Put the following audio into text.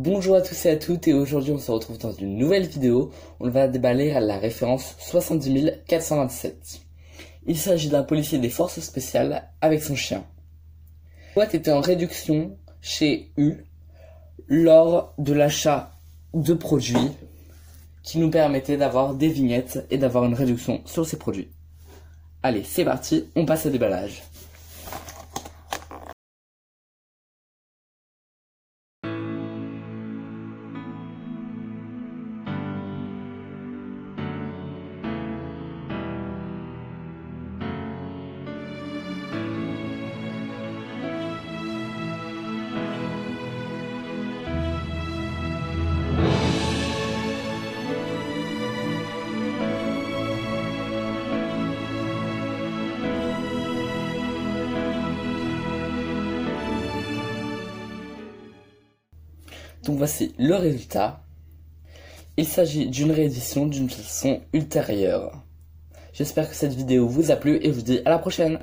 Bonjour à tous et à toutes et aujourd'hui on se retrouve dans une nouvelle vidéo. On va déballer la référence 70 427. Il s'agit d'un policier des forces spéciales avec son chien. La boîte était en réduction chez U lors de l'achat de produits qui nous permettaient d'avoir des vignettes et d'avoir une réduction sur ces produits. Allez, c'est parti, on passe au déballage. Donc voici le résultat. Il s'agit d'une réédition d'une façon ultérieure. J'espère que cette vidéo vous a plu et je vous dis à la prochaine